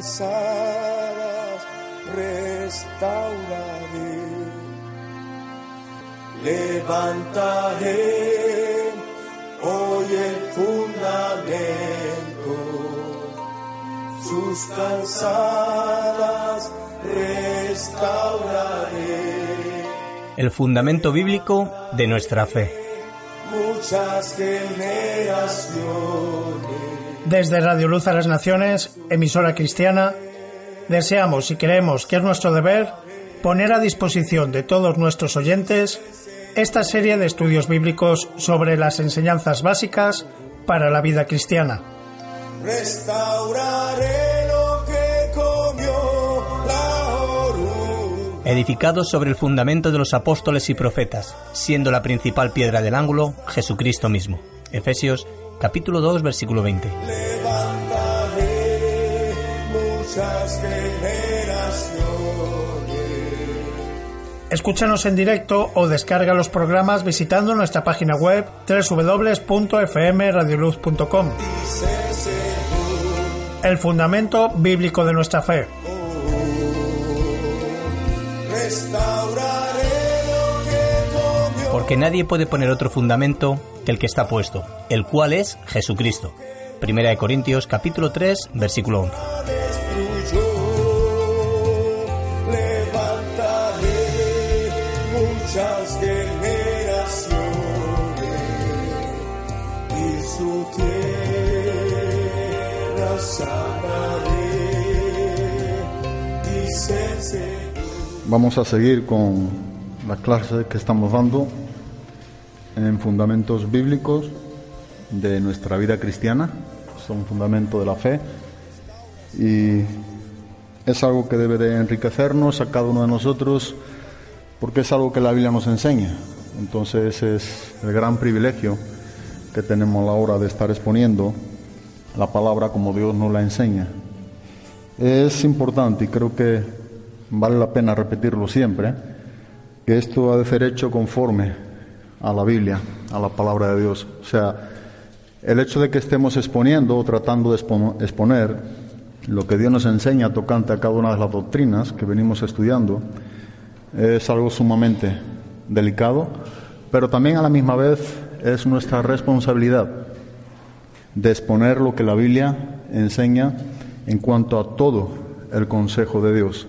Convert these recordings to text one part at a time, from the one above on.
Calzadas restauraré. Levantaré hoy el fundamento, sus calzadas restauraré. el fundamento bíblico de nuestra fe. muchas generaciones. Desde Radio Luz a las Naciones, emisora cristiana, deseamos y creemos que es nuestro deber poner a disposición de todos nuestros oyentes esta serie de estudios bíblicos sobre las enseñanzas básicas para la vida cristiana. Restauraré lo que comió la oruga. Edificados sobre el fundamento de los apóstoles y profetas, siendo la principal piedra del ángulo Jesucristo mismo. Efesios capítulo 2 versículo 20. Levantaré muchas. Escúchanos en directo o descarga los programas visitando nuestra página web www.fmradioluz.com. El fundamento bíblico de nuestra fe. Que comió. Porque nadie puede poner otro fundamento que el que está puesto, el cual es Jesucristo. Primera de Corintios capítulo 3 versículo 11. destruyó. Levantaré muchas generaciones y su tierra sanaré. Dice el Señor. Vamos a seguir con la clase que estamos dando en fundamentos bíblicos de nuestra vida cristiana. Son fundamentos de la fe y es algo que debe de enriquecernos a cada uno de nosotros porque es algo que la Biblia nos enseña. Entonces es el gran privilegio que tenemos a la hora de estar exponiendo la palabra como Dios nos la enseña. Es importante y creo que vale la pena repetirlo siempre, que esto ha de ser hecho conforme a la Biblia, a la palabra de Dios. O sea, el hecho de que estemos exponiendo o tratando de expo- exponer lo que Dios nos enseña tocante a cada una de las doctrinas que venimos estudiando es algo sumamente delicado, pero también a la misma vez es nuestra responsabilidad de exponer lo que la Biblia enseña en cuanto a todo el consejo de Dios.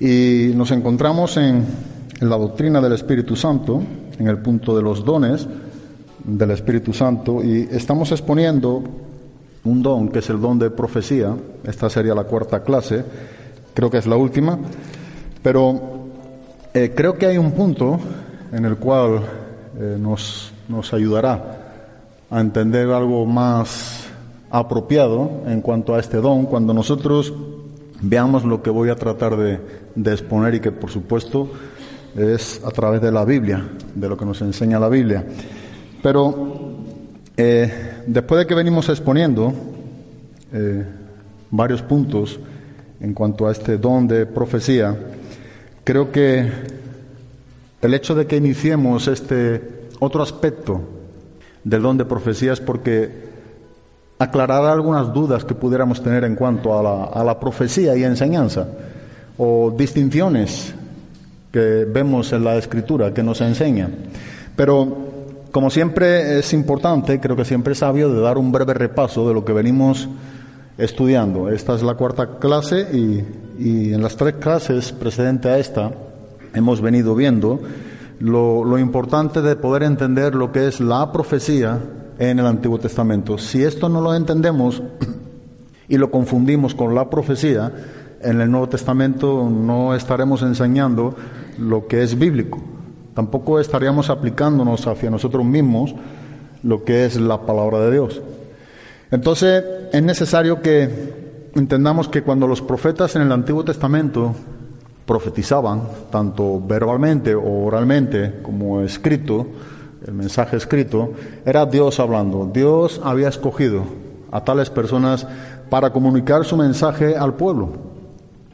Y nos encontramos en, en la doctrina del Espíritu Santo, en el punto de los dones del Espíritu Santo, y estamos exponiendo un don que es el don de profecía. Esta sería la cuarta clase, creo que es la última, pero eh, creo que hay un punto en el cual eh, nos, nos ayudará a entender algo más apropiado en cuanto a este don cuando nosotros veamos lo que voy a tratar de, de exponer y que por supuesto es a través de la Biblia, de lo que nos enseña la Biblia. Pero eh, después de que venimos exponiendo eh, varios puntos en cuanto a este don de profecía, creo que el hecho de que iniciemos este otro aspecto del don de profecía es porque aclarará algunas dudas que pudiéramos tener en cuanto a la, a la profecía y enseñanza, o distinciones que vemos en la escritura que nos enseña. Pero, como siempre es importante, creo que siempre es sabio, de dar un breve repaso de lo que venimos estudiando. Esta es la cuarta clase y, y en las tres clases precedentes a esta hemos venido viendo lo, lo importante de poder entender lo que es la profecía en el Antiguo Testamento. Si esto no lo entendemos y lo confundimos con la profecía, en el Nuevo Testamento no estaremos enseñando lo que es bíblico. Tampoco estaríamos aplicándonos hacia nosotros mismos lo que es la palabra de Dios. Entonces es necesario que entendamos que cuando los profetas en el Antiguo Testamento profetizaban, tanto verbalmente o oralmente como escrito, el mensaje escrito, era Dios hablando. Dios había escogido a tales personas para comunicar su mensaje al pueblo.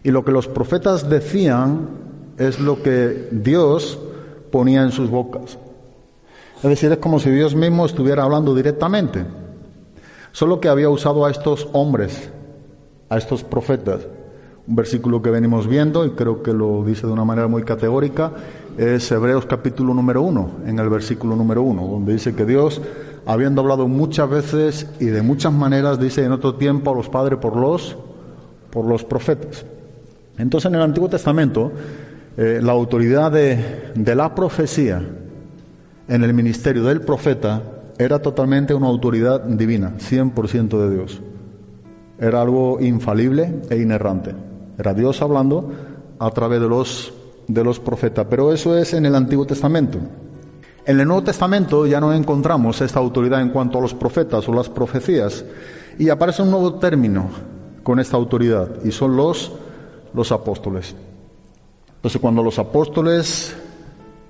Y lo que los profetas decían es lo que Dios ponía en sus bocas. Es decir, es como si Dios mismo estuviera hablando directamente. Solo que había usado a estos hombres, a estos profetas. Un versículo que venimos viendo, y creo que lo dice de una manera muy categórica, es Hebreos capítulo número uno, en el versículo número uno, donde dice que Dios, habiendo hablado muchas veces y de muchas maneras, dice en otro tiempo a los padres por los, por los profetas. Entonces en el Antiguo Testamento, eh, la autoridad de, la profecía en el ministerio del profeta era totalmente una autoridad divina, 100% de Dios. Era algo infalible e inerrante. Era Dios hablando a través de los, de los profetas. Pero eso es en el Antiguo Testamento. En el Nuevo Testamento ya no encontramos esta autoridad en cuanto a los profetas o las profecías. Y aparece un nuevo término con esta autoridad y son los, los apóstoles. Entonces cuando los apóstoles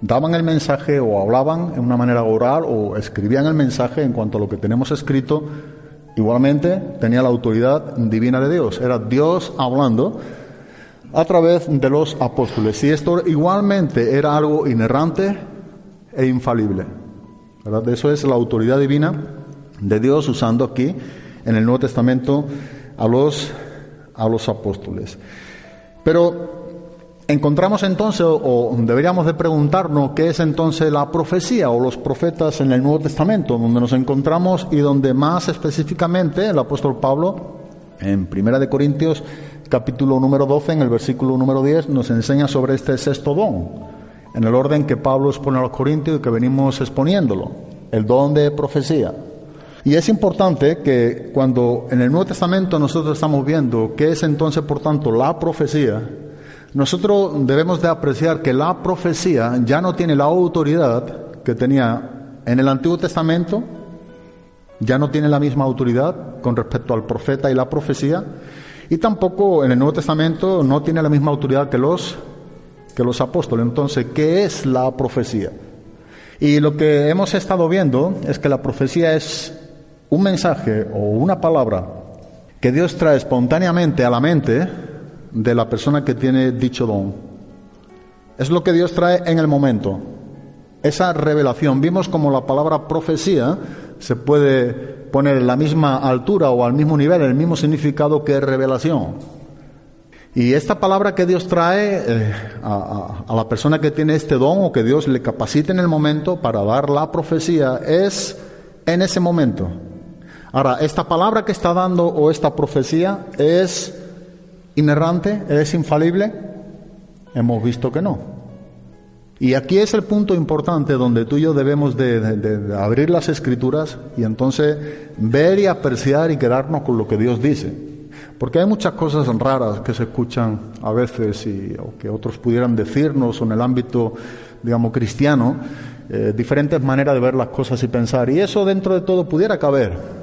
daban el mensaje o hablaban en una manera oral o escribían el mensaje en cuanto a lo que tenemos escrito, igualmente tenía la autoridad divina de Dios. Era Dios hablando a través de los apóstoles. Y esto igualmente era algo inerrante e infalible. ¿verdad? Eso es la autoridad divina de Dios usando aquí en el Nuevo Testamento a los, a los apóstoles. Pero Encontramos entonces, o deberíamos de preguntarnos, qué es entonces la profecía o los profetas en el Nuevo Testamento, donde nos encontramos y donde más específicamente el apóstol Pablo, en Primera de Corintios, capítulo número 12, en el versículo número 10, nos enseña sobre este sexto don, en el orden que Pablo expone a los Corintios y que venimos exponiéndolo, el don de profecía. Y es importante que cuando en el Nuevo Testamento nosotros estamos viendo qué es entonces, por tanto, la profecía, nosotros debemos de apreciar que la profecía ya no tiene la autoridad que tenía en el Antiguo Testamento, ya no tiene la misma autoridad con respecto al profeta y la profecía, y tampoco en el Nuevo Testamento no tiene la misma autoridad que los que los apóstoles. Entonces, ¿qué es la profecía? Y lo que hemos estado viendo es que la profecía es un mensaje o una palabra que Dios trae espontáneamente a la mente de la persona que tiene dicho don. Es lo que Dios trae en el momento. Esa revelación. Vimos como la palabra profecía se puede poner en la misma altura o al mismo nivel, el mismo significado que revelación. Y esta palabra que Dios trae eh, a, a, la persona que tiene este don o que Dios le capacite en el momento para dar la profecía es en ese momento. Ahora, esta palabra que está dando o esta profecía es inerrante? ¿Es infalible? Hemos visto que no. Y aquí es el punto importante donde tú y yo debemos de, abrir las escrituras y entonces ver y apreciar y quedarnos con lo que Dios dice. Porque hay muchas cosas raras que se escuchan a veces y o que otros pudieran decirnos en el ámbito, digamos, cristiano, eh, diferentes maneras de ver las cosas y pensar. Y eso dentro de todo pudiera caber.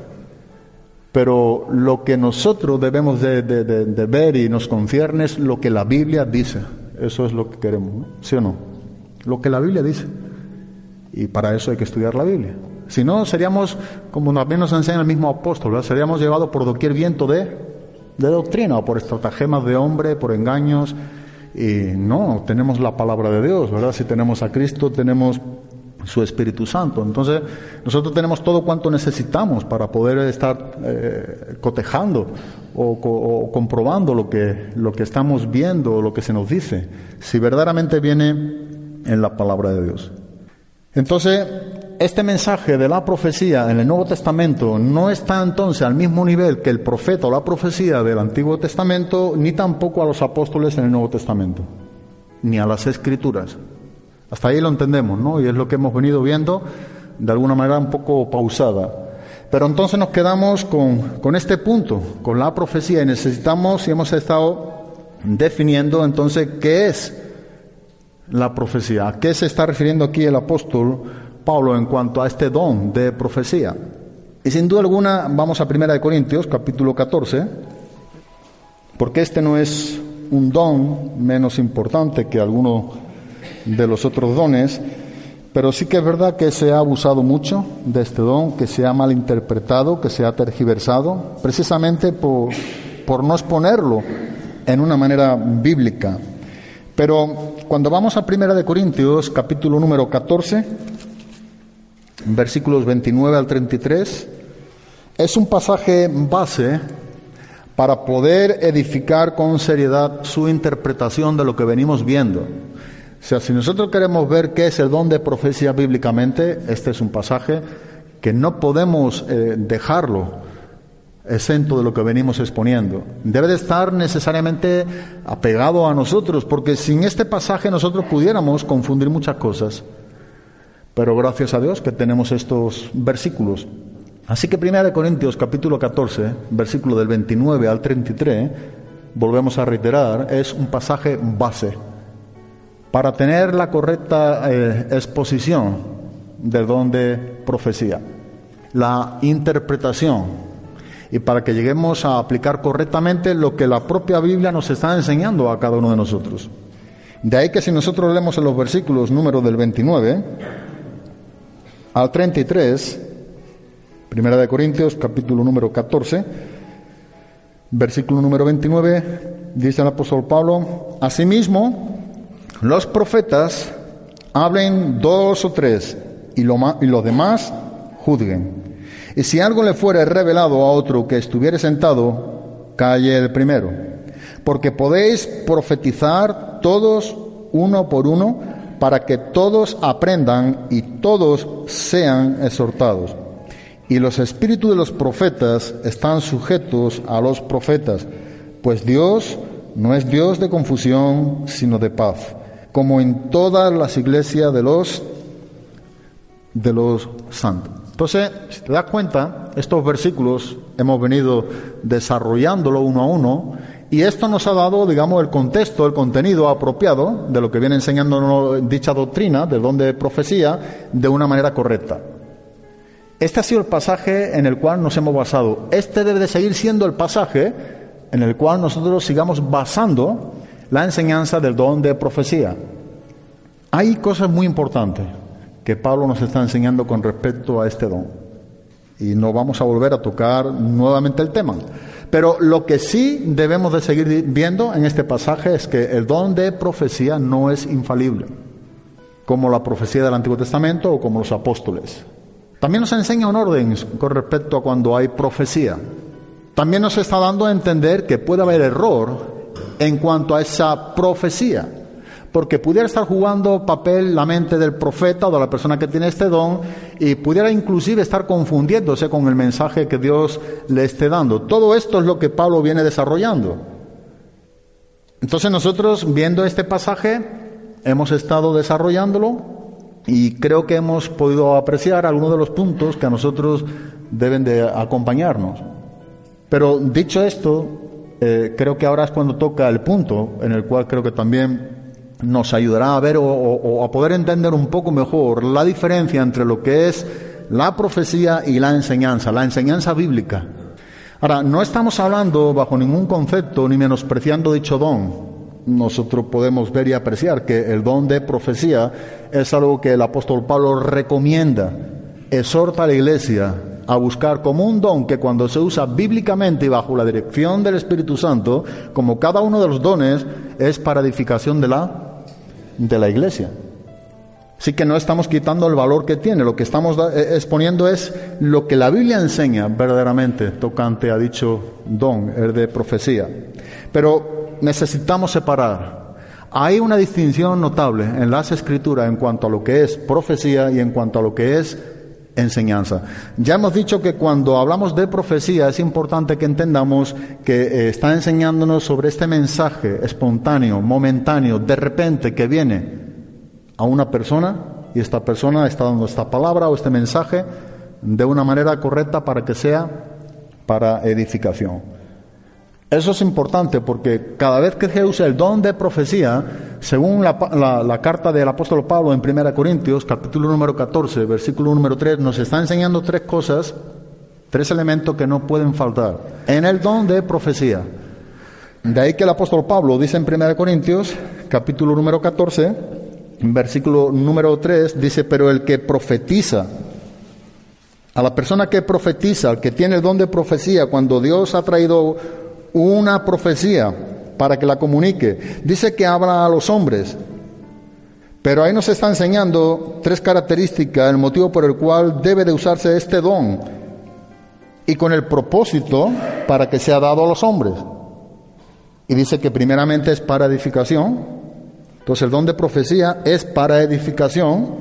Pero lo que nosotros debemos de, de, de, ver y nos concierne es lo que la Biblia dice. Eso es lo que queremos, ¿no? ¿sí o no? Lo que la Biblia dice. Y para eso hay que estudiar la Biblia. Si no, seríamos, como también nos enseña el mismo apóstol, seríamos llevados por doquier viento de, de doctrina o por estratagemas de hombre, por engaños. Y no, tenemos la palabra de Dios, ¿verdad? Si tenemos a Cristo, tenemos su Espíritu Santo. Entonces, nosotros tenemos todo cuanto necesitamos para poder estar eh, cotejando o, o, comprobando lo que, lo que estamos viendo o lo que se nos dice, si verdaderamente viene en la palabra de Dios. Entonces, este mensaje de la profecía en el Nuevo Testamento no está entonces al mismo nivel que el profeta o la profecía del Antiguo Testamento, ni tampoco a los apóstoles en el Nuevo Testamento, ni a las escrituras. Hasta ahí lo entendemos, ¿no? Y es lo que hemos venido viendo de alguna manera un poco pausada. Pero entonces nos quedamos con, con este punto, con la profecía, y necesitamos, y hemos estado definiendo entonces qué es la profecía, a qué se está refiriendo aquí el apóstol Pablo en cuanto a este don de profecía. Y sin duda alguna vamos a Primera de Corintios, capítulo 14, porque este no es un don menos importante que alguno de los otros dones, pero sí que es verdad que se ha abusado mucho de este don, que se ha malinterpretado, que se ha tergiversado, precisamente por, por no exponerlo en una manera bíblica. Pero cuando vamos a Primera de Corintios, capítulo número 14, versículos 29 al 33, es un pasaje base para poder edificar con seriedad su interpretación de lo que venimos viendo. O sea, si nosotros queremos ver qué es el don de profecía bíblicamente, este es un pasaje que no podemos eh, dejarlo exento de lo que venimos exponiendo. Debe de estar necesariamente apegado a nosotros, porque sin este pasaje nosotros pudiéramos confundir muchas cosas. Pero gracias a Dios que tenemos estos versículos. Así que 1 Corintios capítulo 14, versículo del 29 al 33, volvemos a reiterar, es un pasaje base para tener la correcta eh, exposición del don de profecía, la interpretación y para que lleguemos a aplicar correctamente lo que la propia Biblia nos está enseñando a cada uno de nosotros. De ahí que si nosotros leemos en los versículos número del 29 al 33, Primera de Corintios, capítulo número 14, versículo número 29, dice el apóstol Pablo, asimismo, los profetas hablen dos o tres y, lo los demás juzguen. Y si algo le fuere revelado a otro que estuviere sentado, calle el primero. Porque podéis profetizar todos uno por uno para que todos aprendan y todos sean exhortados. Y los espíritus de los profetas están sujetos a los profetas, pues Dios no es Dios de confusión, sino de paz, como en todas las iglesias de los de los santos. Entonces, si te das cuenta, estos versículos hemos venido desarrollándolo uno a uno y esto nos ha dado, digamos, el contexto, el contenido apropiado de lo que viene enseñando dicha doctrina, de don de profecía, de una manera correcta. Este ha sido el pasaje en el cual nos hemos basado. Este debe de seguir siendo el pasaje en el cual nosotros sigamos basando la enseñanza del don de profecía. Hay cosas muy importantes que Pablo nos está enseñando con respecto a este don. Y no vamos a volver a tocar nuevamente el tema. Pero lo que sí debemos de seguir viendo en este pasaje es que el don de profecía no es infalible, como la profecía del Antiguo Testamento o como los apóstoles. También nos enseña un orden con respecto a cuando hay profecía. También nos está dando a entender que puede haber error en cuanto a esa profecía porque pudiera estar jugando papel la mente del profeta o de la persona que tiene este don y pudiera inclusive estar confundiéndose con el mensaje que Dios le esté dando. Todo esto es lo que Pablo viene desarrollando. Entonces nosotros viendo este pasaje hemos estado desarrollándolo y creo que hemos podido apreciar algunos de los puntos que a nosotros deben de acompañarnos. Pero dicho esto, eh, creo que ahora es cuando toca el punto en el cual creo que también nos ayudará a ver o, a poder entender un poco mejor la diferencia entre lo que es la profecía y la enseñanza, la enseñanza bíblica. Ahora, no estamos hablando bajo ningún concepto ni menospreciando dicho don. Nosotros podemos ver y apreciar que el don de profecía es algo que el apóstol Pablo recomienda, exhorta a la iglesia a buscar como un don que cuando se usa bíblicamente y bajo la dirección del Espíritu Santo, como cada uno de los dones, es para edificación de la de la iglesia. Así que no estamos quitando el valor que tiene, lo que estamos eh, exponiendo es lo que la Biblia enseña verdaderamente tocante a dicho don, el de profecía. Pero necesitamos separar. Hay una distinción notable en las escrituras en cuanto a lo que es profecía y en cuanto a lo que es enseñanza. Ya hemos dicho que cuando hablamos de profecía es importante que entendamos que eh, está enseñándonos sobre este mensaje espontáneo, momentáneo, de repente que viene a una persona y esta persona está dando esta palabra o este mensaje de una manera correcta para que sea para edificación. Eso es importante porque cada vez que usa el don de profecía, según la, carta del apóstol Pablo en 1 Corintios, capítulo número 14, versículo número 3, nos está enseñando tres cosas, tres elementos que no pueden faltar en el don de profecía. De ahí que el apóstol Pablo dice en 1 Corintios, capítulo número 14, versículo número 3, dice, pero el que profetiza, a la persona que profetiza, al que tiene el don de profecía, cuando Dios ha traído una profecía para que la comunique. Dice que habla a los hombres, pero ahí nos está enseñando tres características, el motivo por el cual debe de usarse este don y con el propósito para que sea dado a los hombres. Y dice que primeramente es para edificación. Entonces el don de profecía es para edificación.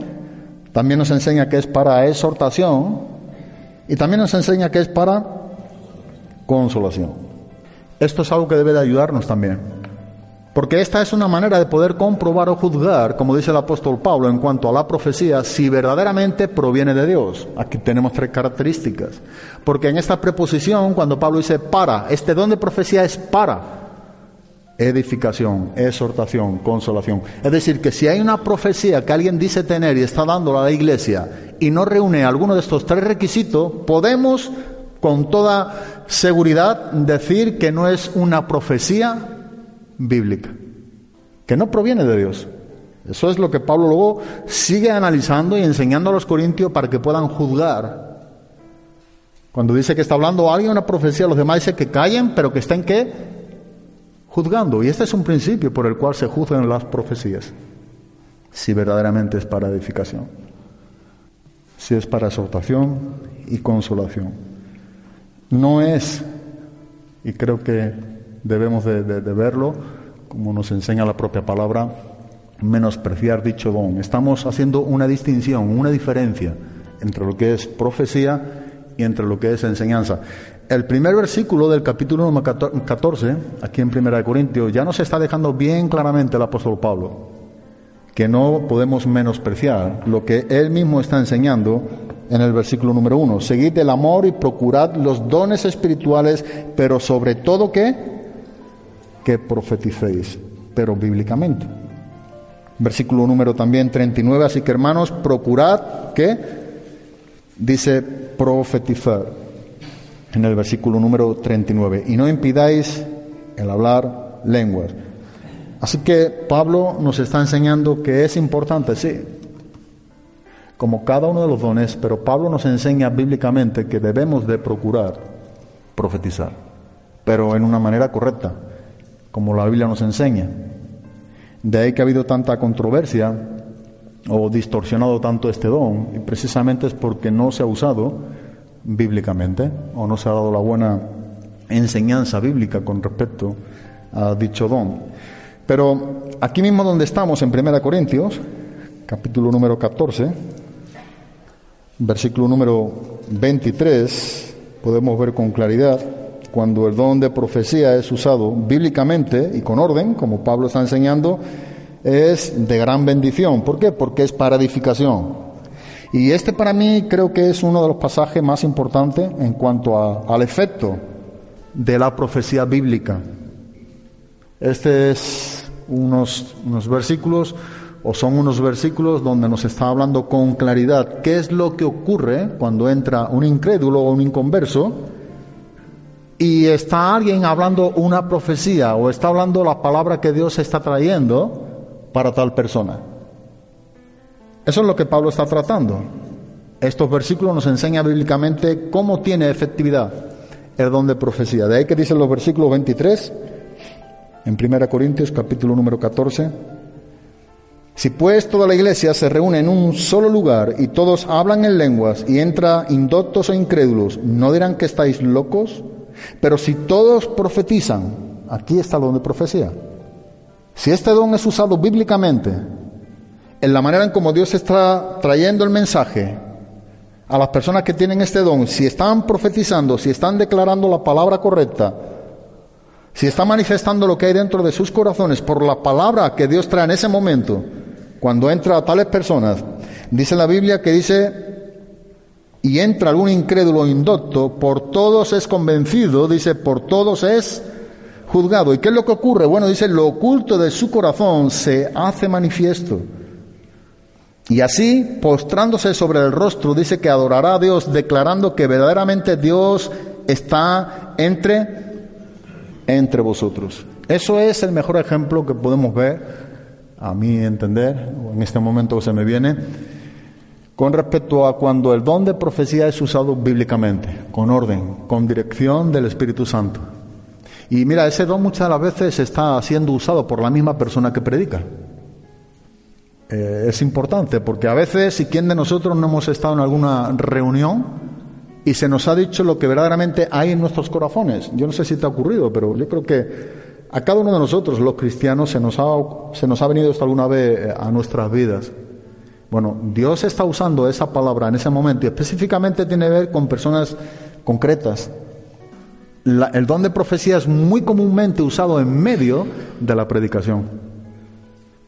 También nos enseña que es para exhortación. Y también nos enseña que es para consolación. Esto es algo que debe de ayudarnos también. Porque esta es una manera de poder comprobar o juzgar, como dice el apóstol Pablo, en cuanto a la profecía, si verdaderamente proviene de Dios. Aquí tenemos tres características. Porque en esta preposición, cuando Pablo dice para, este don de profecía es para edificación, exhortación, consolación. Es decir, que si hay una profecía que alguien dice tener y está dándola a la iglesia y no reúne alguno de estos tres requisitos, podemos con toda seguridad decir que no es una profecía bíblica, que no proviene de Dios. Eso es lo que Pablo luego sigue analizando y enseñando a los corintios para que puedan juzgar. Cuando dice que está hablando alguien una profecía, los demás dice que callen, pero que estén qué? Juzgando. Y este es un principio por el cual se juzgan las profecías. Si verdaderamente es para edificación. Si es para exhortación y consolación no es, y creo que debemos de, verlo, como nos enseña la propia palabra, menospreciar dicho don. Estamos haciendo una distinción, una diferencia entre lo que es profecía y entre lo que es enseñanza. El primer versículo del capítulo 14, aquí en Primera de Corintios, ya nos está dejando bien claramente el apóstol Pablo que no podemos menospreciar lo que él mismo está enseñando en el versículo número uno. Seguid el amor y procurad los dones espirituales, pero sobre todo que, que profeticéis, pero bíblicamente. Versículo número también 39, así que hermanos, procurad que, dice profetizar, en el versículo número 39, y no impidáis el hablar lenguas. Así que Pablo nos está enseñando que es importante, sí, como cada uno de los dones, pero Pablo nos enseña bíblicamente que debemos de procurar profetizar, pero en una manera correcta, como la Biblia nos enseña. De ahí que ha habido tanta controversia o distorsionado tanto este don, y precisamente es porque no se ha usado bíblicamente o no se ha dado la buena enseñanza bíblica con respecto a dicho don. Pero aquí mismo donde estamos en 1 Corintios, capítulo número 14, versículo número 23, podemos ver con claridad cuando el don de profecía es usado bíblicamente y con orden, como Pablo está enseñando, es de gran bendición. ¿Por qué? Porque es para edificación. Y este para mí creo que es uno de los pasajes más importantes en cuanto al efecto de la profecía bíblica. Este es unos, unos versículos o son unos versículos donde nos está hablando con claridad qué es lo que ocurre cuando entra un incrédulo o un inconverso y está alguien hablando una profecía o está hablando la palabra que Dios está trayendo para tal persona. Eso es lo que Pablo está tratando. Estos versículos nos enseñan bíblicamente cómo tiene efectividad el don de profecía. De ahí que dicen los versículos 23 en 1 Corintios capítulo número 14 si pues toda la iglesia se reúne en un solo lugar y todos hablan en lenguas y entra indoctos o incrédulos, ¿no dirán que estáis locos? Pero si todos profetizan, aquí está donde profecía. Si este don es usado bíblicamente, en la manera en como Dios está trayendo el mensaje a las personas que tienen este don, si están profetizando, si están declarando la palabra correcta, si están manifestando lo que hay dentro de sus corazones por la palabra que Dios trae en ese momento, cuando entra a tales personas, dice la Biblia que dice, y entra algún incrédulo indocto, por todos es convencido, dice, por todos es juzgado. ¿Y qué es lo que ocurre? Bueno, dice, lo oculto de su corazón se hace manifiesto. Y así, postrándose sobre el rostro, dice que adorará a Dios, declarando que verdaderamente Dios está entre, entre vosotros. Eso es el mejor ejemplo que podemos ver, a mi entender, en este momento se me viene, con respecto a cuando el don de profecía es usado bíblicamente, con orden, con dirección del Espíritu Santo. Y mira, ese don muchas las veces está siendo usado por la misma persona que predica. Eh, es importante porque a veces, si quién de nosotros no hemos estado en alguna reunión y se nos ha dicho lo que verdaderamente hay en nuestros corazones. Yo no sé si te ha ocurrido, pero yo creo que a cada uno de nosotros, los cristianos, se nos ha, venido esto alguna vez eh, a nuestras vidas. Bueno, Dios está usando esa palabra en ese momento y específicamente tiene que ver con personas concretas. El don de profecía es muy comúnmente usado en medio de la predicación.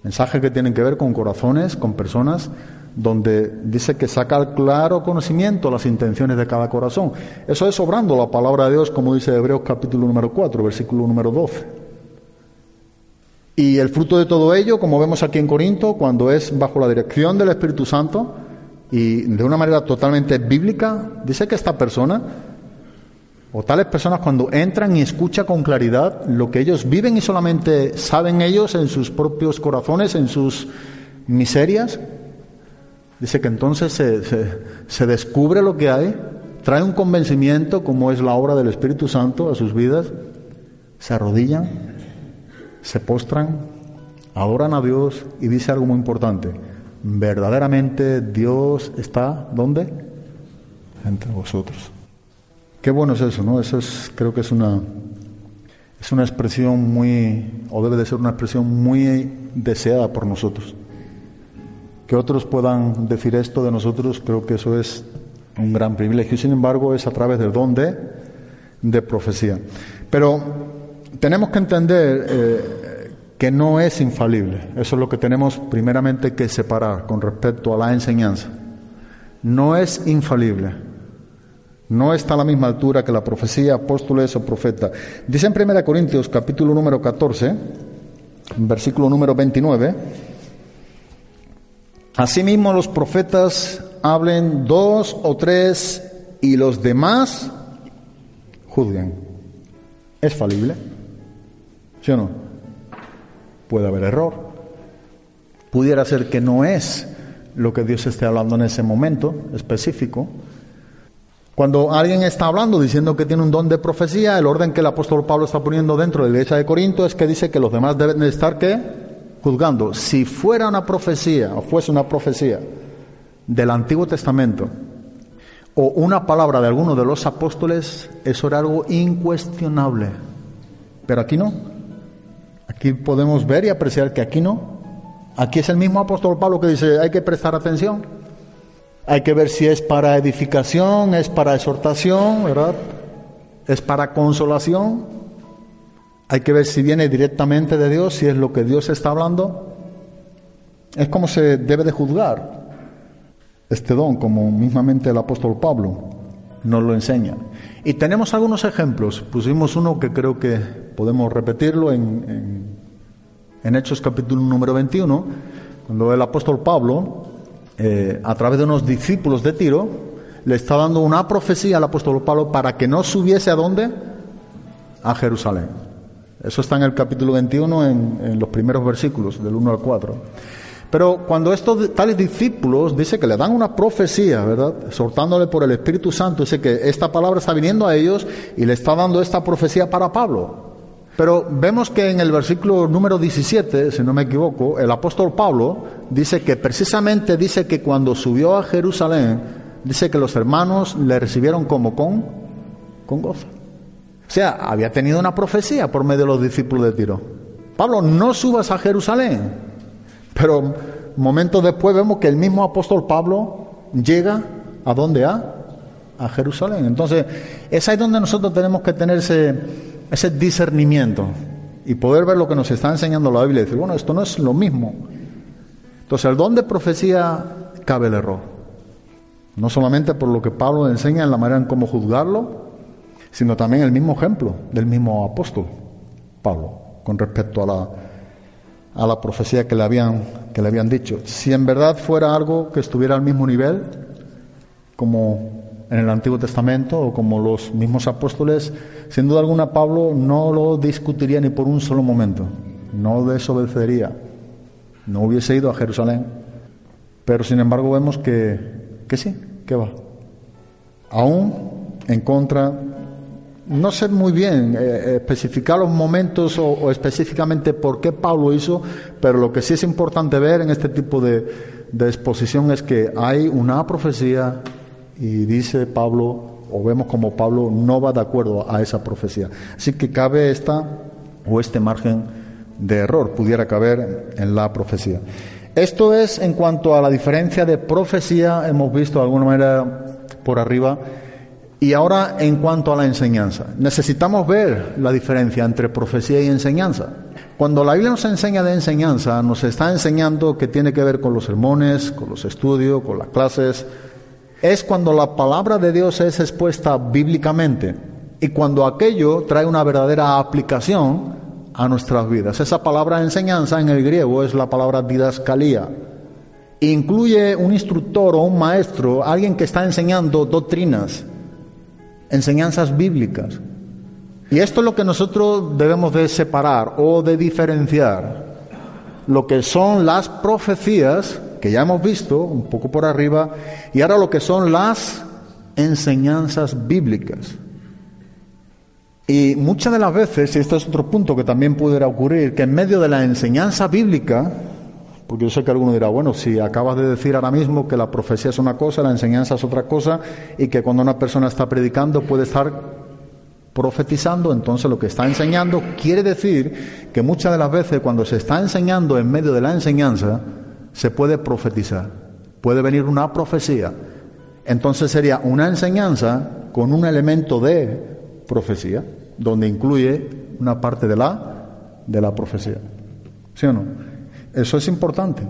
Mensajes que tienen que ver con corazones, con personas, donde dice que saca al claro conocimiento las intenciones de cada corazón. Eso es obrando la palabra de Dios, como dice Hebreos capítulo número 4, versículo número 12. Y el fruto de todo ello, como vemos aquí en Corinto, cuando es bajo la dirección del Espíritu Santo y de una manera totalmente bíblica, dice que esta persona o tales personas cuando entran y escuchan con claridad lo que ellos viven y solamente saben ellos en sus propios corazones, en sus miserias, dice que entonces se, se- descubre lo que hay, trae un convencimiento como es la obra del Espíritu Santo a sus vidas, se arrodillan, se postran, adoran a Dios y dice algo muy importante, verdaderamente Dios está ¿dónde? Entre vosotros. Qué bueno es eso, ¿no? Eso es, creo que es una, es una expresión muy, o debe de ser una expresión muy deseada por nosotros. Que otros puedan decir esto de nosotros, creo que eso es un gran privilegio. Sin embargo, es a través del don de, de profecía. Pero tenemos que entender eh, que no es infalible. Eso es lo que tenemos primeramente que separar con respecto a la enseñanza. No es infalible. No está a la misma altura que la profecía, apóstoles o profeta. Dice en 1 Corintios capítulo número 14, versículo número 29, Asimismo los profetas hablen dos o tres y los demás juzguen. ¿Es falible? ¿Sí o no? Puede haber error. Pudiera ser que no es lo que Dios esté hablando en ese momento específico. Cuando alguien está hablando diciendo que tiene un don de profecía, el orden que el apóstol Pablo está poniendo dentro de la iglesia de Corinto es que dice que los demás deben de estar ¿qué? juzgando. Si fuera una profecía o fuese una profecía del Antiguo Testamento o una palabra de alguno de los apóstoles, eso era algo incuestionable. Pero aquí no. Aquí podemos ver y apreciar que aquí no. Aquí es el mismo apóstol Pablo que dice, hay que prestar atención. Hay que ver si es para edificación, es para exhortación, ¿verdad? Es para consolación. Hay que ver si viene directamente de Dios, si es lo que Dios está hablando. Es como se debe de juzgar este don, como mismamente el apóstol Pablo nos lo enseña. Y tenemos algunos ejemplos. Pusimos uno que creo que podemos repetirlo en, en, en Hechos capítulo número 21, cuando el apóstol Pablo eh, a través de unos discípulos de Tiro, le está dando una profecía al apóstol Pablo para que no subiese a dónde? A Jerusalén. Eso está en el capítulo 21, en, los primeros versículos, del 1 al 4. Pero cuando estos tales discípulos dice que le dan una profecía, ¿verdad? Exhortándole por el Espíritu Santo, dice que esta palabra está viniendo a ellos y le está dando esta profecía para Pablo. Pero vemos que en el versículo número 17, si no me equivoco, el apóstol Pablo dice que precisamente dice que cuando subió a Jerusalén, dice que los hermanos le recibieron como con, con gozo. O sea, había tenido una profecía por medio de los discípulos de Tiro. Pablo, no subas a Jerusalén. Pero momentos después vemos que el mismo apóstol Pablo llega a dónde? A, a Jerusalén. Entonces, es ahí donde nosotros tenemos que tener ese, discernimiento y poder ver lo que nos está enseñando la Biblia y decir, bueno, esto no es lo mismo. Entonces, el don de profecía cabe el error. No solamente por lo que Pablo enseña en la manera en cómo juzgarlo, sino también el mismo ejemplo del mismo apóstol Pablo con respecto a la, a la profecía que le, habían, que le habían dicho. Si en verdad fuera algo que estuviera al mismo nivel, como en el Antiguo Testamento o como los mismos apóstoles, sin duda alguna Pablo no lo discutiría ni por un solo momento, no desobedecería, no hubiese ido a Jerusalén, pero sin embargo vemos que, que sí, que va, aún en contra no sé muy bien eh, especificar los momentos o, o, específicamente por qué Pablo hizo, pero lo que sí es importante ver en este tipo de, de exposición es que hay una profecía y dice Pablo, o vemos como Pablo no va de acuerdo a esa profecía. Así que cabe esta o este margen de error, pudiera caber en la profecía. Esto es en cuanto a la diferencia de profecía, hemos visto de alguna manera por arriba, y ahora en cuanto a la enseñanza. Necesitamos ver la diferencia entre profecía y enseñanza. Cuando la Biblia nos enseña de enseñanza, nos está enseñando que tiene que ver con los sermones, con los estudios, con las clases. Es cuando la palabra de Dios es expuesta bíblicamente y cuando aquello trae una verdadera aplicación a nuestras vidas. Esa palabra enseñanza en el griego es la palabra didascalía. Incluye un instructor o un maestro, alguien que está enseñando doctrinas, enseñanzas bíblicas. Y esto es lo que nosotros debemos de separar o de diferenciar. Lo que son las profecías, que ya hemos visto un poco por arriba, y ahora lo que son las enseñanzas bíblicas. Y muchas de las veces, y este es otro punto que también pudiera ocurrir, que en medio de la enseñanza bíblica, porque yo sé que alguno dirá, bueno, si acabas de decir ahora mismo que la profecía es una cosa, la enseñanza es otra cosa, y que cuando una persona está predicando puede estar profetizando, entonces lo que está enseñando quiere decir que muchas de las veces cuando se está enseñando en medio de la enseñanza, se puede profetizar, puede venir una profecía. Entonces sería una enseñanza con un elemento de profecía, donde incluye una parte de la, de la profecía. ¿Sí o no? Eso es importante.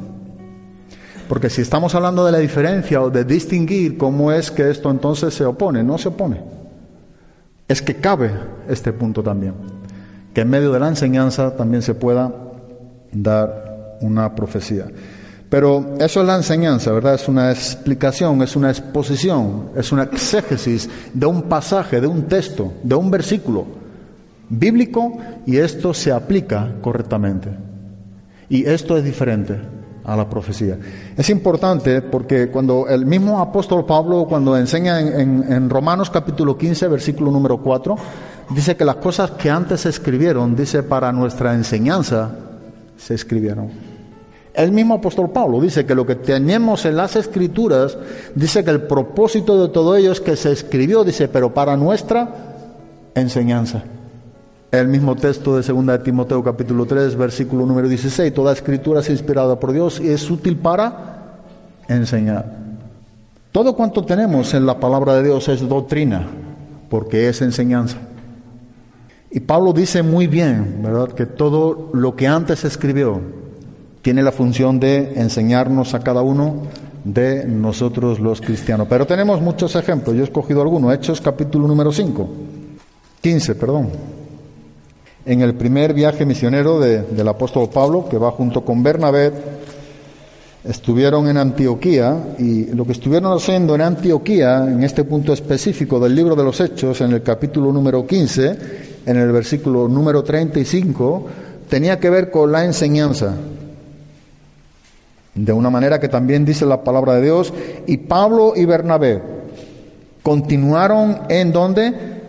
Porque si estamos hablando de la diferencia o de distinguir cómo es que esto entonces se opone, no se opone. Es que cabe este punto también. Que en medio de la enseñanza también se pueda dar una profecía. Pero eso es la enseñanza, ¿verdad? Es una explicación, es una exposición, es una exégesis de un pasaje, de un texto, de un versículo bíblico y esto se aplica correctamente. Y esto es diferente a la profecía. Es importante porque cuando el mismo apóstol Pablo, cuando enseña en, Romanos capítulo 15, versículo número 4, dice que las cosas que antes se escribieron, dice, para nuestra enseñanza, se escribieron. El mismo apóstol Pablo dice que lo que tenemos en las escrituras, dice que el propósito de todo ello es que se escribió, dice, pero para nuestra enseñanza. El mismo texto de 2 de Timoteo capítulo 3, versículo número 16, toda escritura es inspirada por Dios y es útil para enseñar. Todo cuanto tenemos en la palabra de Dios es doctrina, porque es enseñanza. Y Pablo dice muy bien, ¿verdad?, que todo lo que antes escribió tiene la función de enseñarnos a cada uno de nosotros los cristianos. Pero tenemos muchos ejemplos, yo he escogido algunos, Hechos capítulo número 5, 15, perdón en el primer viaje misionero de, del apóstol Pablo, que va junto con Bernabé, estuvieron en Antioquía y lo que estuvieron haciendo en Antioquía, en este punto específico del libro de los Hechos, en el capítulo número 15, en el versículo número 35, tenía que ver con la enseñanza. De una manera que también dice la palabra de Dios, y Pablo y Bernabé continuaron en donde?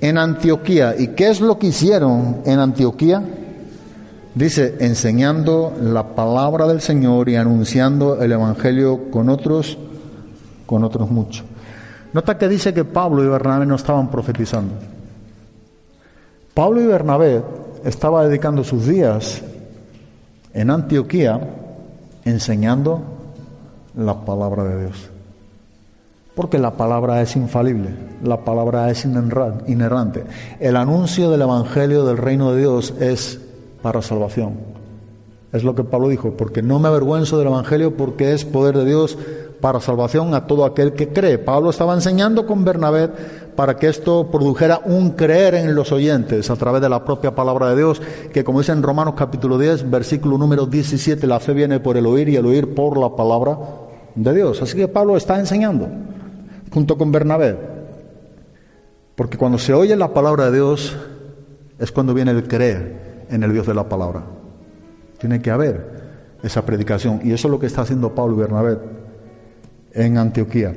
en Antioquía. ¿Y qué es lo que hicieron en Antioquía? Dice, enseñando la palabra del Señor y anunciando el Evangelio con otros, con otros muchos. Nota que dice que Pablo y Bernabé no estaban profetizando. Pablo y Bernabé estaban dedicando sus días en Antioquía enseñando la palabra de Dios. Porque la palabra es infalible, la palabra es inerra- inerrante. El anuncio del Evangelio del reino de Dios es para salvación. Es lo que Pablo dijo, porque no me avergüenzo del Evangelio porque es poder de Dios para salvación a todo aquel que cree. Pablo estaba enseñando con Bernabé para que esto produjera un creer en los oyentes a través de la propia palabra de Dios, que como dice en Romanos capítulo 10, versículo número 17, la fe viene por el oír y el oír por la palabra de Dios. Así que Pablo está enseñando junto con Bernabé. Porque cuando se oye la palabra de Dios es cuando viene el creer en el Dios de la palabra. Tiene que haber esa predicación. Y eso es lo que está haciendo Pablo y Bernabé en Antioquía.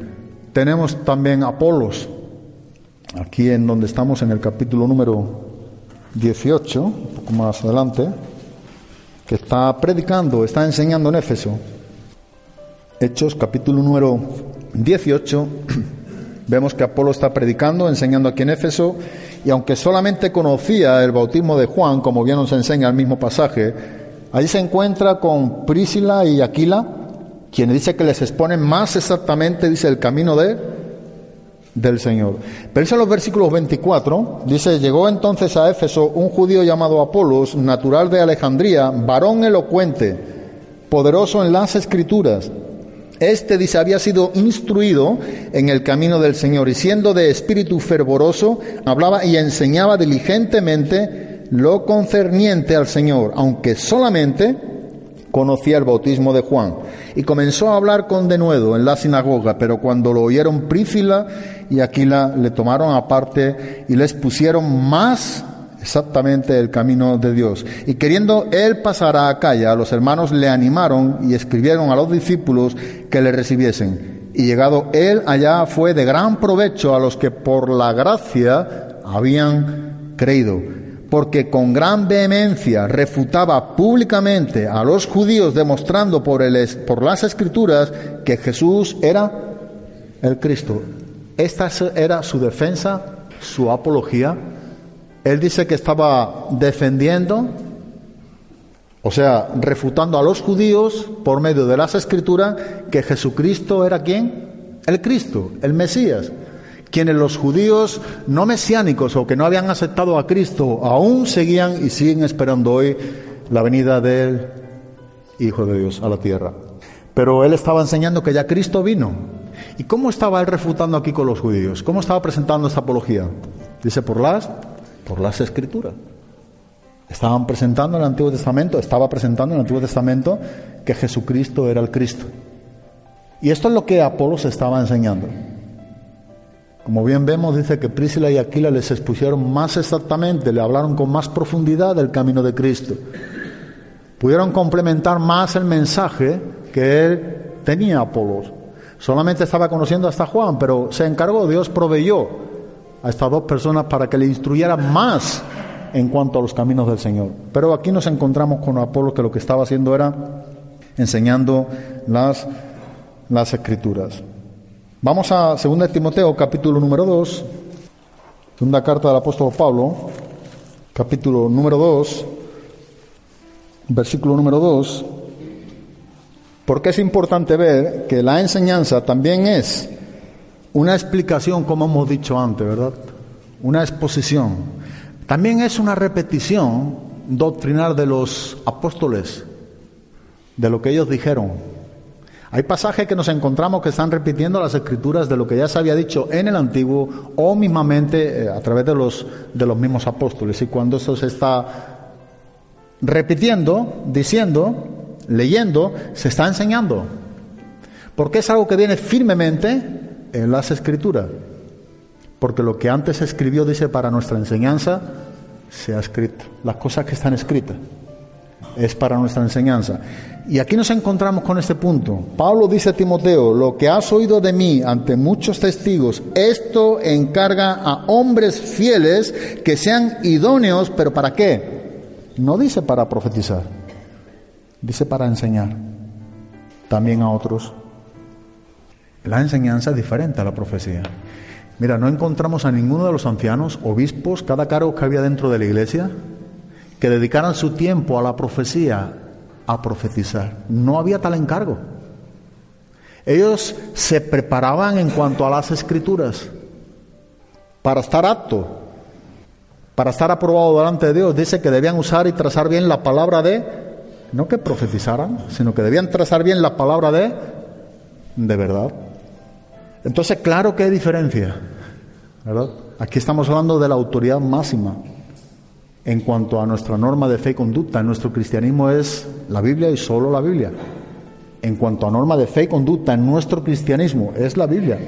Tenemos también Apolos, aquí en donde estamos en el capítulo número 18, un poco más adelante, que está predicando, está enseñando en Éfeso. Hechos, capítulo número 18, vemos que Apolo está predicando, enseñando aquí en Éfeso, y aunque solamente conocía el bautismo de Juan, como bien nos enseña el mismo pasaje, allí se encuentra con Prísila y Aquila, quienes dice que les exponen más exactamente, dice, el camino de del Señor. Pero los versículos 24, dice, llegó entonces a Éfeso un judío llamado Apolos, natural de Alejandría, varón elocuente, poderoso en las escrituras. Este dice había sido instruido en el camino del Señor y siendo de espíritu fervoroso, hablaba y enseñaba diligentemente lo concerniente al Señor, aunque solamente conocía el bautismo de Juan. Y comenzó a hablar con denuedo en la sinagoga, pero cuando lo oyeron Prífila y Aquila le tomaron aparte y les pusieron más exactamente el camino de Dios. Y queriendo él pasar a Acaya, los hermanos le animaron y escribieron a los discípulos que le recibiesen. Y llegado él allá fue de gran provecho a los que por la gracia habían creído, porque con gran vehemencia refutaba públicamente a los judíos, demostrando por, el, por las escrituras que Jesús era el Cristo. Esta era su defensa, su apología. Él dice que estaba defendiendo, o sea, refutando a los judíos por medio de las escrituras que Jesucristo era quién? El Cristo, el Mesías. Quienes los judíos no mesiánicos o que no habían aceptado a Cristo aún seguían y siguen esperando hoy la venida del Hijo de Dios a la tierra. Pero él estaba enseñando que ya Cristo vino. ¿Y cómo estaba él refutando aquí con los judíos? ¿Cómo estaba presentando esta apología? Dice por las por las escrituras. Estaban presentando en el Antiguo Testamento, estaba presentando en el Antiguo Testamento que Jesucristo era el Cristo. Y esto es lo que Apolos estaba enseñando. Como bien vemos, dice que Prísila y Aquila les expusieron más exactamente, le hablaron con más profundidad del camino de Cristo. Pudieron complementar más el mensaje que él tenía Apolos. Solamente estaba conociendo hasta Juan, pero se encargó, Dios proveyó a estas dos personas para que le instruyeran más en cuanto a los caminos del Señor. Pero aquí nos encontramos con Apolo que lo que estaba haciendo era enseñando las, las escrituras. Vamos a 2 Timoteo, capítulo número 2, segunda carta del apóstol Pablo, capítulo número 2, versículo número 2, porque es importante ver que la enseñanza también es una explicación, como hemos dicho antes, ¿verdad? Una exposición. También es una repetición doctrinal de los apóstoles, de lo que ellos dijeron. Hay pasajes que nos encontramos que están repitiendo las escrituras de lo que ya se había dicho en el antiguo o mismamente eh, a través de los, de los mismos apóstoles. Y cuando eso se está repitiendo, diciendo, leyendo, se está enseñando. Porque es algo que viene firmemente en las escrituras. Porque lo que antes se escribió, dice, para nuestra enseñanza, se ha escrito. Las cosas que están escritas es para nuestra enseñanza. Y aquí nos encontramos con este punto. Pablo dice a Timoteo, lo que has oído de mí ante muchos testigos, esto encarga a hombres fieles que sean idóneos, pero ¿para qué? No dice para profetizar, dice para enseñar también a otros. La enseñanza es diferente a la profecía. Mira, no encontramos a ninguno de los ancianos, obispos, cada cargo que había dentro de la iglesia, que dedicaran su tiempo a la profecía a profetizar. No había tal encargo. Ellos se preparaban en cuanto a las escrituras para estar apto, para estar aprobado delante de Dios. Dice que debían usar y trazar bien la palabra de, no que profetizaran, sino que debían trazar bien la palabra de, de verdad. Entonces, claro que hay diferencia, ¿verdad? Aquí estamos hablando de la autoridad máxima en cuanto a nuestra norma de fe y conducta. En nuestro cristianismo es la Biblia y solo la Biblia. En cuanto a norma de fe y conducta en nuestro cristianismo es la Biblia.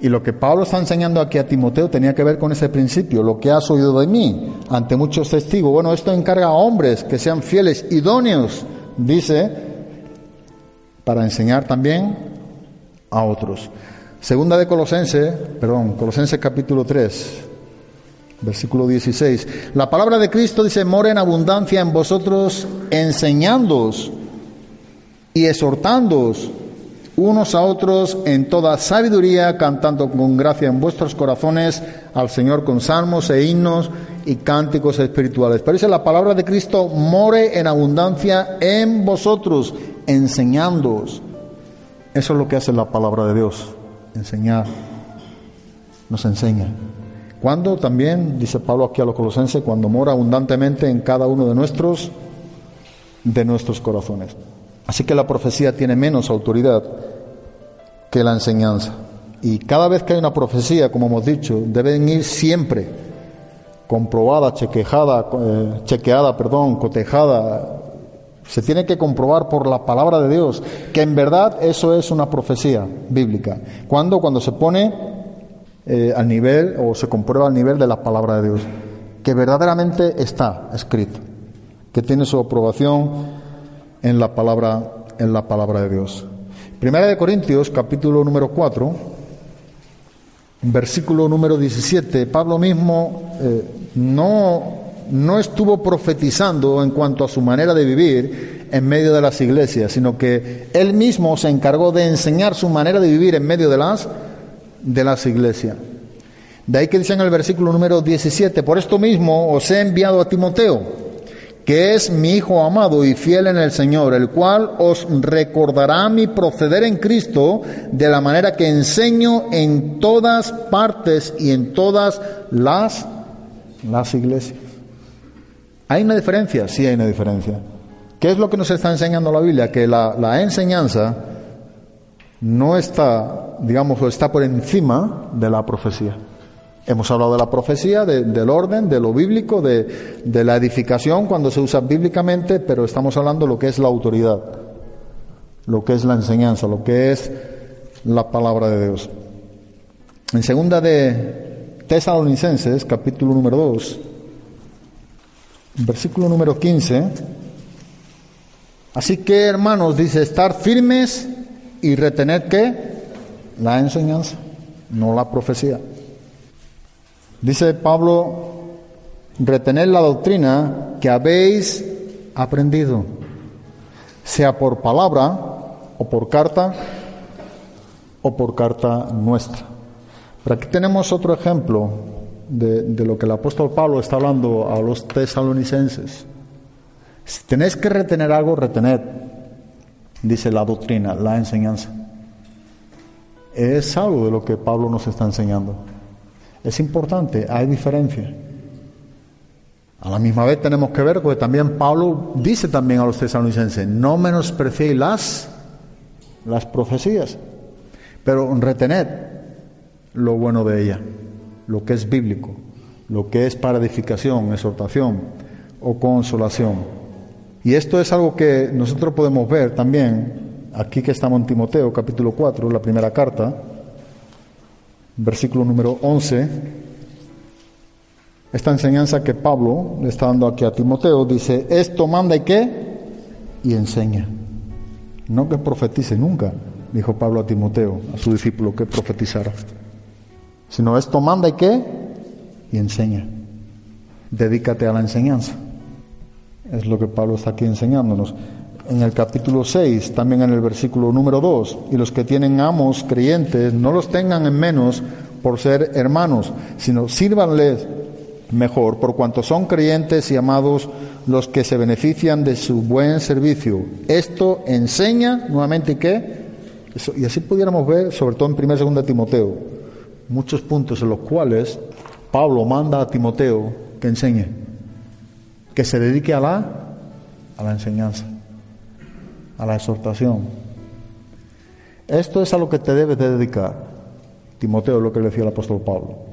Y lo que Pablo está enseñando aquí a Timoteo tenía que ver con ese principio, lo que has oído de mí ante muchos testigos. Bueno, esto encarga a hombres que sean fieles, idóneos, dice, para enseñar también a otros. Segunda de Colosense, perdón, Colosense capítulo 3, versículo 16. La palabra de Cristo dice, mora en abundancia en vosotros, enseñándoos y exhortándoos unos a otros en toda sabiduría, cantando con gracia en vuestros corazones al Señor con salmos e himnos y cánticos espirituales. Pero dice la palabra de Cristo, more en abundancia en vosotros, enseñándoos. Eso es lo que hace la palabra de Dios, enseñar, nos enseña. Cuando también, dice Pablo aquí a los colosenses, cuando mora abundantemente en cada uno de nuestros, de nuestros corazones. Así que la profecía tiene menos autoridad que la enseñanza. Y cada vez que hay una profecía, como hemos dicho, deben ir siempre comprobada, chequeada, eh, chequeada, perdón, cotejada. Se tiene que comprobar por la palabra de Dios que en verdad eso es una profecía bíblica. ¿Cuándo? Cuando se pone eh, al nivel o se comprueba al nivel de la palabra de Dios, que verdaderamente está escrito, que tiene su aprobación en la palabra, en la palabra de Dios. Primera de Corintios, capítulo número 4, versículo número 17, Pablo mismo eh, no, no estuvo profetizando en cuanto a su manera de vivir en medio de las iglesias, sino que él mismo se encargó de enseñar su manera de vivir en medio de las, de las iglesias. De ahí que dice en el versículo número 17, por esto mismo os he enviado a Timoteo que es mi Hijo amado y fiel en el Señor, el cual os recordará mi proceder en Cristo de la manera que enseño en todas partes y en todas las, las iglesias. ¿Hay una diferencia? Sí hay una diferencia. ¿Qué es lo que nos está enseñando la Biblia? Que la enseñanza no está, digamos, está por encima de la profecía. Hemos hablado de la profecía, del orden, de lo bíblico, de, de, la edificación cuando se usa bíblicamente, pero estamos hablando de lo que es la autoridad, lo que es la enseñanza, lo que es la palabra de Dios. En segunda de Tesalonicenses, capítulo número 2, versículo número 15, así que hermanos, dice, estar firmes y retener que la enseñanza, no la profecía. Dice Pablo, retener la doctrina que habéis aprendido, sea por palabra o por carta o por carta nuestra. Pero aquí tenemos otro ejemplo de, de lo que el apóstol Pablo está hablando a los tesalonicenses. Si tenéis que retener algo, retened, dice la doctrina, la enseñanza. Es algo de lo que Pablo nos está enseñando. Es importante, hay diferencia. A la misma vez tenemos que ver, porque también Pablo dice también a los tesalonicenses, no menospreciéis las, las profecías, pero retened lo bueno de ella, lo que es bíblico, lo que es para edificación, exhortación o consolación. Y esto es algo que nosotros podemos ver también, aquí que estamos en Timoteo, capítulo 4, la primera carta, versículo número 11, esta enseñanza que Pablo le está dando aquí a Timoteo, dice, esto manda y qué, y enseña. No que profetice nunca, dijo Pablo a Timoteo, a su discípulo, que profetizara. Sino esto manda y qué, y enseña. Dedícate a la enseñanza. Es lo que Pablo está aquí enseñándonos en el capítulo 6, también en el versículo número 2, y los que tienen amos creyentes, no los tengan en menos por ser hermanos, sino sírvanles mejor, por cuanto son creyentes y amados los que se benefician de su buen servicio. Esto enseña nuevamente que, y así pudiéramos ver, sobre todo en 1 y 2 Timoteo, muchos puntos en los cuales Pablo manda a Timoteo que enseñe, que se dedique a la, a la enseñanza, a la exhortación. Esto es a lo que te debes de dedicar, Timoteo, lo que le decía el apóstol Pablo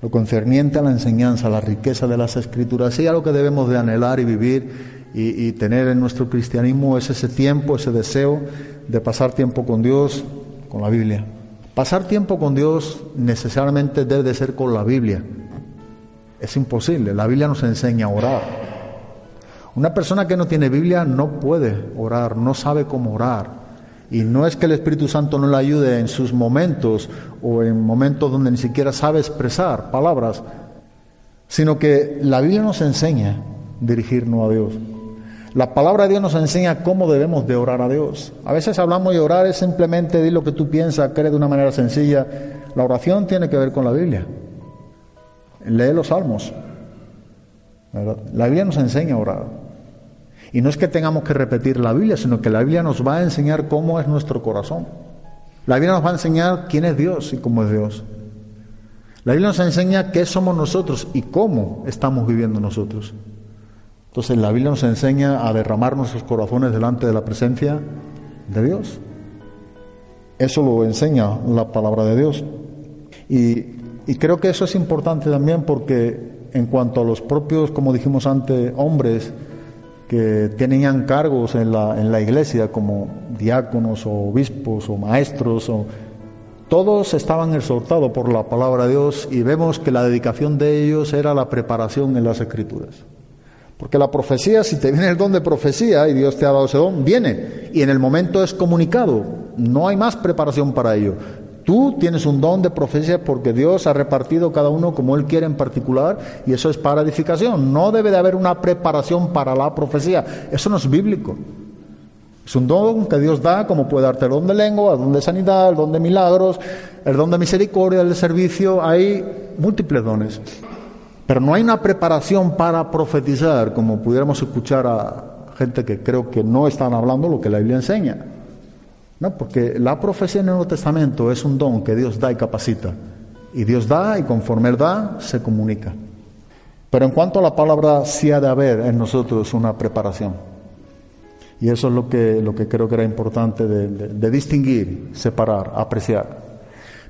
lo concerniente a la enseñanza, a la riqueza de las escrituras, y a lo que debemos de anhelar y vivir y, y tener en nuestro cristianismo es ese tiempo, ese deseo de pasar tiempo con Dios, con la Biblia. Pasar tiempo con Dios necesariamente debe de ser con la Biblia. Es imposible, la Biblia nos enseña a orar. Una persona que no tiene Biblia no puede orar, no sabe cómo orar. Y no es que el Espíritu Santo no le ayude en sus momentos o en momentos donde ni siquiera sabe expresar palabras, sino que la Biblia nos enseña dirigirnos a Dios. La palabra de Dios nos enseña cómo debemos de orar a Dios. A veces hablamos de orar es simplemente decir lo que tú piensas, crees de una manera sencilla. La oración tiene que ver con la Biblia. Lee los salmos. La Biblia nos enseña a orar. Y no es que tengamos que repetir la Biblia, sino que la Biblia nos va a enseñar cómo es nuestro corazón. La Biblia nos va a enseñar quién es Dios y cómo es Dios. La Biblia nos enseña qué somos nosotros y cómo estamos viviendo nosotros. Entonces la Biblia nos enseña a derramar nuestros corazones delante de la presencia de Dios. Eso lo enseña la palabra de Dios. Y, y creo que eso es importante también porque en cuanto a los propios, como dijimos antes, hombres, que tenían cargos en la, en la iglesia como diáconos o obispos o maestros todos estaban exhortados por la palabra de Dios y vemos que la dedicación de ellos era la preparación en las escrituras. Porque la profecía, si te viene el don de profecía y Dios te ha dado ese don, viene y en el momento es comunicado. No hay más preparación para ello. Tú tienes un don de profecía porque Dios ha repartido cada uno como Él quiere en particular y eso es para edificación. No debe de haber una preparación para la profecía. Eso no es bíblico. Es un don que Dios da, como puede darte el don de lengua, el don de sanidad, el don de milagros, el don de misericordia, el de servicio. Hay múltiples dones. Pero no hay una preparación para profetizar, como pudiéramos escuchar a gente que creo que no están hablando lo que la Biblia enseña. No, porque la profecía en el Nuevo Testamento es un don que Dios da y capacita. Y Dios da y conforme Él da, se comunica. Pero en cuanto a la palabra, sí ha de haber en nosotros una preparación. Y eso es lo que, lo que creo que era importante de, distinguir, separar, apreciar.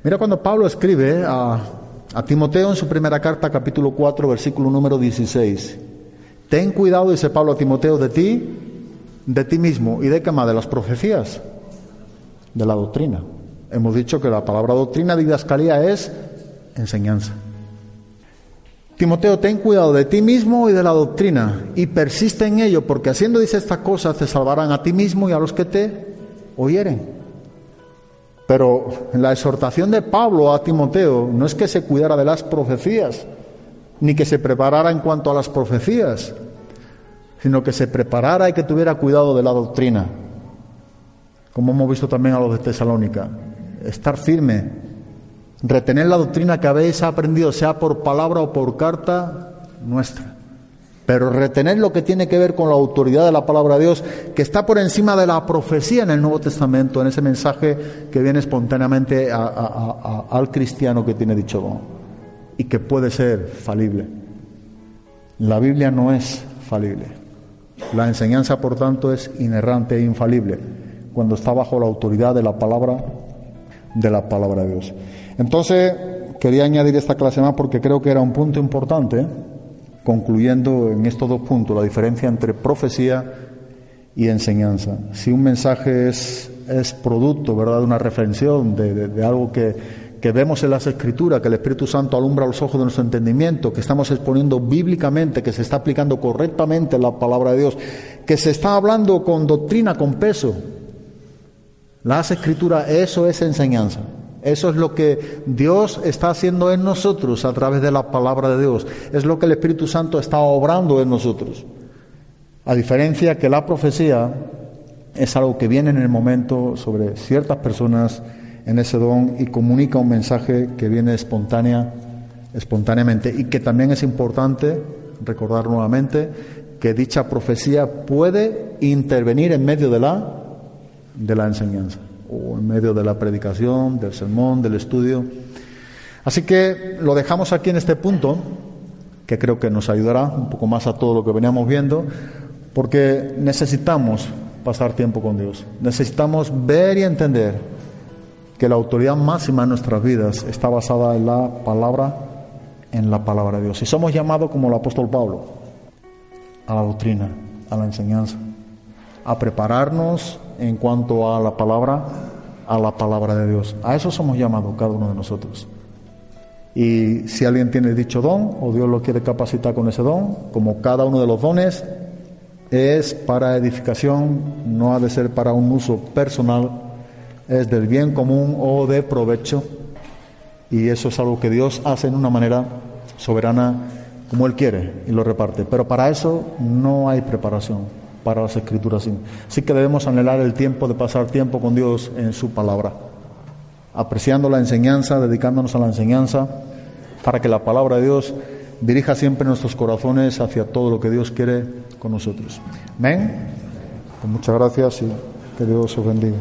Mira cuando Pablo escribe a, a Timoteo en su primera carta, capítulo 4, versículo número 16. Ten cuidado, dice Pablo a Timoteo, de ti, de ti mismo. ¿Y de qué más? De las profecías de la doctrina. Hemos dicho que la palabra doctrina, didascalía, es enseñanza. Timoteo, ten cuidado de ti mismo y de la doctrina, y persiste en ello, porque haciendo, dice estas cosas, te salvarán a ti mismo y a los que te oyeren. Pero la exhortación de Pablo a Timoteo no es que se cuidara de las profecías, ni que se preparara en cuanto a las profecías, sino que se preparara y que tuviera cuidado de la doctrina como hemos visto también a los de Tesalónica. Estar firme, retener la doctrina que habéis aprendido, sea por palabra o por carta nuestra. Pero retener lo que tiene que ver con la autoridad de la palabra de Dios, que está por encima de la profecía en el Nuevo Testamento, en ese mensaje que viene espontáneamente al cristiano que tiene dicho y que puede ser falible. La Biblia no es falible. La enseñanza, por tanto, es inerrante e infalible cuando está bajo la autoridad de la palabra de la palabra de Dios. Entonces, quería añadir esta clase más porque creo que era un punto importante, concluyendo en estos dos puntos, la diferencia entre profecía y enseñanza. Si un mensaje es, es producto, ¿verdad?, de una reflexión, de, de- de algo que, que vemos en las Escrituras, que el Espíritu Santo alumbra los ojos de nuestro entendimiento, que estamos exponiendo bíblicamente, que se está aplicando correctamente la palabra de Dios, que se está hablando con doctrina, con peso, las escrituras, eso es enseñanza. Eso es lo que Dios está haciendo en nosotros a través de la palabra de Dios. Es lo que el Espíritu Santo está obrando en nosotros. A diferencia que la profecía es algo que viene en el momento sobre ciertas personas en ese don y comunica un mensaje que viene espontánea espontáneamente y que también es importante recordar nuevamente que dicha profecía puede intervenir en medio de la de la enseñanza o en medio de la predicación, del sermón, del estudio. Así que lo dejamos aquí en este punto, que creo que nos ayudará un poco más a todo lo que veníamos viendo, porque necesitamos pasar tiempo con Dios. Necesitamos ver y entender que la autoridad máxima en nuestras vidas está basada en la palabra, en la palabra de Dios. Y somos llamados como el apóstol Pablo a la doctrina, a la enseñanza, a prepararnos en cuanto a la palabra, a la palabra de Dios. A eso somos llamados cada uno de nosotros. Y si alguien tiene dicho don o Dios lo quiere capacitar con ese don, como cada uno de los dones es para edificación, no ha de ser para un uso personal, es del bien común o de provecho. Y eso es algo que Dios hace en una manera soberana como Él quiere y lo reparte. Pero para eso no hay preparación para las escrituras. Así que debemos anhelar el tiempo de pasar tiempo con Dios en su palabra, apreciando la enseñanza, dedicándonos a la enseñanza, para que la palabra de Dios dirija siempre nuestros corazones hacia todo lo que Dios quiere con nosotros. Amén. Pues muchas gracias y que Dios os bendiga.